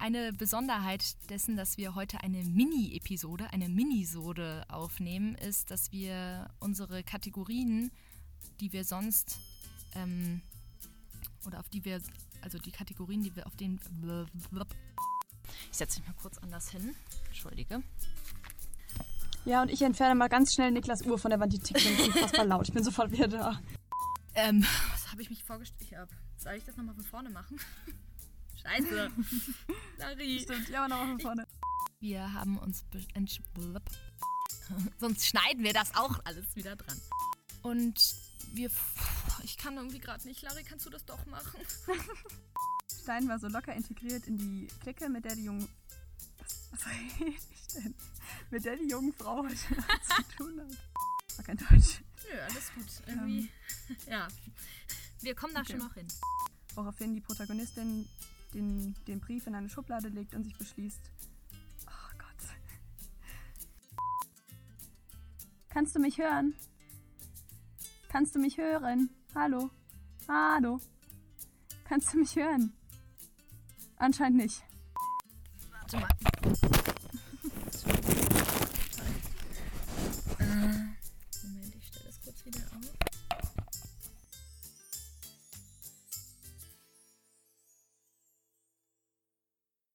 Eine Besonderheit dessen, dass wir heute eine Mini-Episode, eine Minisode aufnehmen, ist, dass wir unsere Kategorien, die wir sonst ähm, oder auf die wir, also die Kategorien, die wir auf den ich setze mich mal kurz anders hin. Entschuldige. Ja, und ich entferne mal ganz schnell Niklas Uhr von der Wand, die tickt unfassbar laut. Ich bin sofort wieder da. Ähm, was habe ich mich vorgestellt? Hab. Soll ich das nochmal von vorne machen? Scheiße. Sorry. Stimmt, ja, nochmal von vorne. Wir haben uns Sonst schneiden wir das auch alles wieder dran. Und wir. Ich kann irgendwie gerade nicht. Larry, kannst du das doch machen? Stein war so locker integriert in die Clique, mit der die jungen. Was, was rede ich denn? Mit der die jungen Frau heute zu tun hat. War kein Deutsch. Nö, alles gut. Irgendwie. Ähm, ja. Wir kommen da okay. schon noch hin. Woraufhin die Protagonistin den, den Brief in eine Schublade legt und sich beschließt. Oh Gott. Kannst du mich hören? Kannst du mich hören? Hallo? Hallo? Kannst du mich hören? Anscheinend nicht. Warte mal.